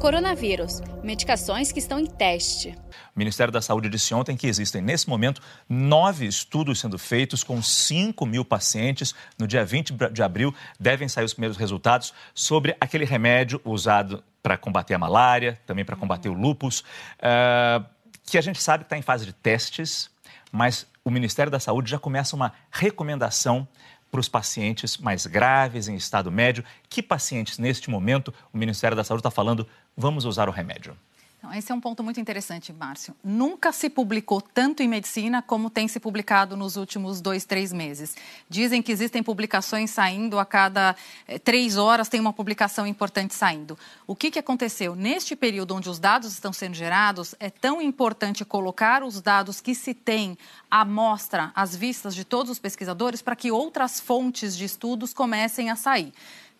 Coronavírus, medicações que estão em teste. O Ministério da Saúde disse ontem que existem, nesse momento, nove estudos sendo feitos com 5 mil pacientes. No dia 20 de abril, devem sair os primeiros resultados sobre aquele remédio usado para combater a malária, também para combater o lúpus, uh, que a gente sabe que está em fase de testes, mas o Ministério da Saúde já começa uma recomendação para os pacientes mais graves, em estado médio. Que pacientes, neste momento, o Ministério da Saúde está falando, vamos usar o remédio? Esse é um ponto muito interessante, Márcio. Nunca se publicou tanto em medicina como tem se publicado nos últimos dois, três meses. Dizem que existem publicações saindo a cada eh, três horas, tem uma publicação importante saindo. O que, que aconteceu? Neste período onde os dados estão sendo gerados, é tão importante colocar os dados que se tem à mostra, às vistas de todos os pesquisadores, para que outras fontes de estudos comecem a sair.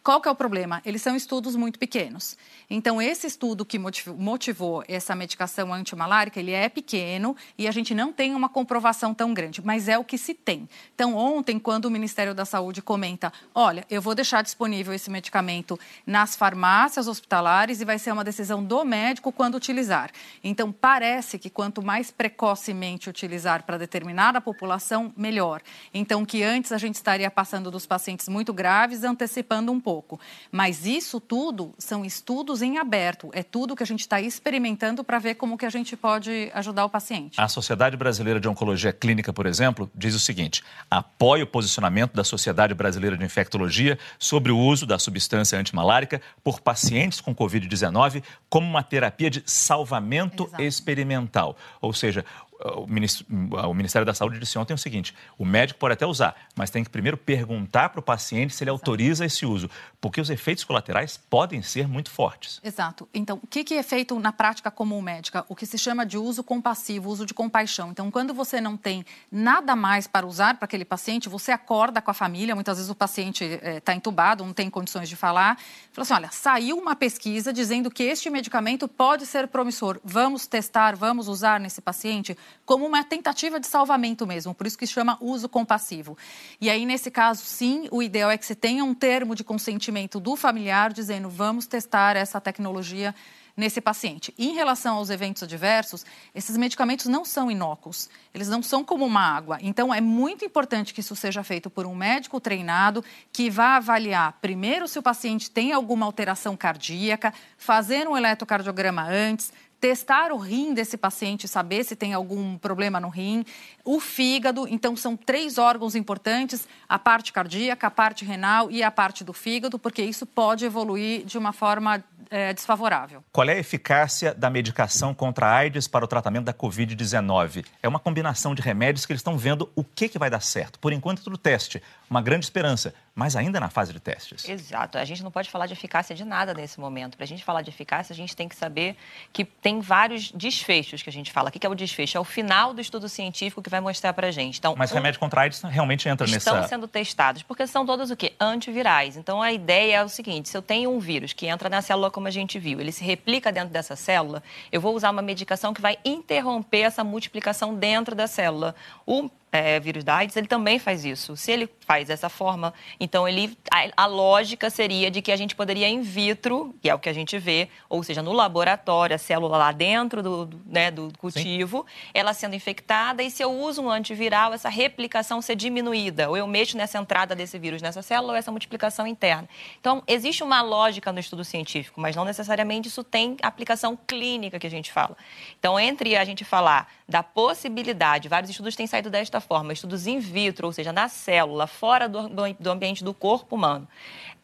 Qual que é o problema? Eles são estudos muito pequenos. Então, esse estudo que motivou essa medicação antimalárica, ele é pequeno e a gente não tem uma comprovação tão grande, mas é o que se tem. Então, ontem, quando o Ministério da Saúde comenta, olha, eu vou deixar disponível esse medicamento nas farmácias hospitalares e vai ser uma decisão do médico quando utilizar. Então, parece que quanto mais precocemente utilizar para determinada população, melhor. Então, que antes a gente estaria passando dos pacientes muito graves, antecipando um pouco pouco. Mas isso tudo são estudos em aberto, é tudo que a gente está experimentando para ver como que a gente pode ajudar o paciente. A Sociedade Brasileira de Oncologia Clínica, por exemplo, diz o seguinte: apoia o posicionamento da Sociedade Brasileira de Infectologia sobre o uso da substância antimalárica por pacientes com Covid-19 como uma terapia de salvamento Exato. experimental. Ou seja, o, Ministério da Saúde disse ontem o seguinte: o médico pode até usar, mas tem que primeiro perguntar para o paciente se ele autoriza esse uso, porque os efeitos colaterais podem ser muito fortes. Exato. Então, o que é feito na prática comum médica? O que se chama de uso compassivo, uso de compaixão. Então, quando você não tem nada mais para usar para aquele paciente, você acorda com a família, muitas vezes o paciente está eh, é, entubado, não tem condições de falar, fala assim: olha, saiu uma pesquisa dizendo que este medicamento pode ser promissor, vamos testar, vamos usar nesse paciente como uma tentativa de salvamento mesmo, por isso que chama uso compassivo. E aí, nesse caso, sim, o ideal é que você tenha um termo de consentimento do familiar dizendo vamos testar essa tecnologia nesse paciente. Em relação aos eventos adversos, esses medicamentos não são inócuos, eles não são como uma água. Então, é muito importante que isso seja feito por um médico treinado que vá avaliar primeiro se o paciente tem alguma alteração cardíaca, fazer um eletrocardiograma antes, testar o rim desse paciente, saber se tem algum problema no rim, o fígado. Então, são três órgãos importantes: a parte cardíaca, a parte renal e a parte do fígado, porque isso pode evoluir de uma forma é, desfavorável. Qual é a eficácia da medicação contra a AIDS para o tratamento da Covid-19? É uma combinação de remédios que eles estão vendo o que, que vai dar certo. Por enquanto, tudo teste. Uma grande esperança, mas ainda na fase de testes. Exato. A gente não pode falar de eficácia de nada nesse momento. Para a gente falar de eficácia, a gente tem que saber que tem vários desfechos que a gente fala. O que é o desfecho? É o final do estudo científico que vai mostrar para a gente. Então, mas um... remédio contra AIDS realmente entra estão nessa... Estão sendo testados, porque são todos o quê? Antivirais. Então, a ideia é o seguinte, se eu tenho um vírus que entra na célula como a gente viu, ele se replica dentro dessa célula, eu vou usar uma medicação que vai interromper essa multiplicação dentro da célula. O é, vírus da AIDS, ele também faz isso. Se ele faz dessa forma, então ele, a, a, lógica seria de que a gente poderia in vitro, que é o que a gente vê, ou seja, no laboratório, a célula lá dentro do, do, né, do cultivo, Sim. ela sendo infectada, e se eu uso um antiviral, essa replicação ser diminuída, ou eu mexo nessa entrada desse vírus nessa célula, ou essa multiplicação interna. Então, existe uma lógica no estudo científico, mas não necessariamente isso tem aplicação clínica que a gente fala. Então, entre a gente falar da possibilidade, vários estudos têm saído desta forma, estudos in vitro, ou seja, na célula, fora do, do ambiente do corpo humano.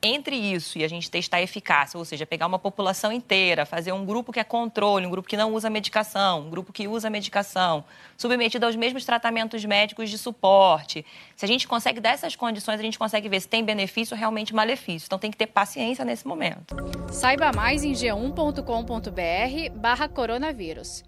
Entre isso e a gente testar a eficácia, ou seja, pegar uma população inteira, fazer um grupo que é controle, um grupo que não usa medicação, um grupo que usa medicação, submetido aos mesmos tratamentos médicos de suporte. Se a gente consegue dessas condições, a gente consegue ver se tem benefício ou realmente malefício. Então tem que ter paciência nesse momento. Saiba mais em g1.com.br barra coronavírus.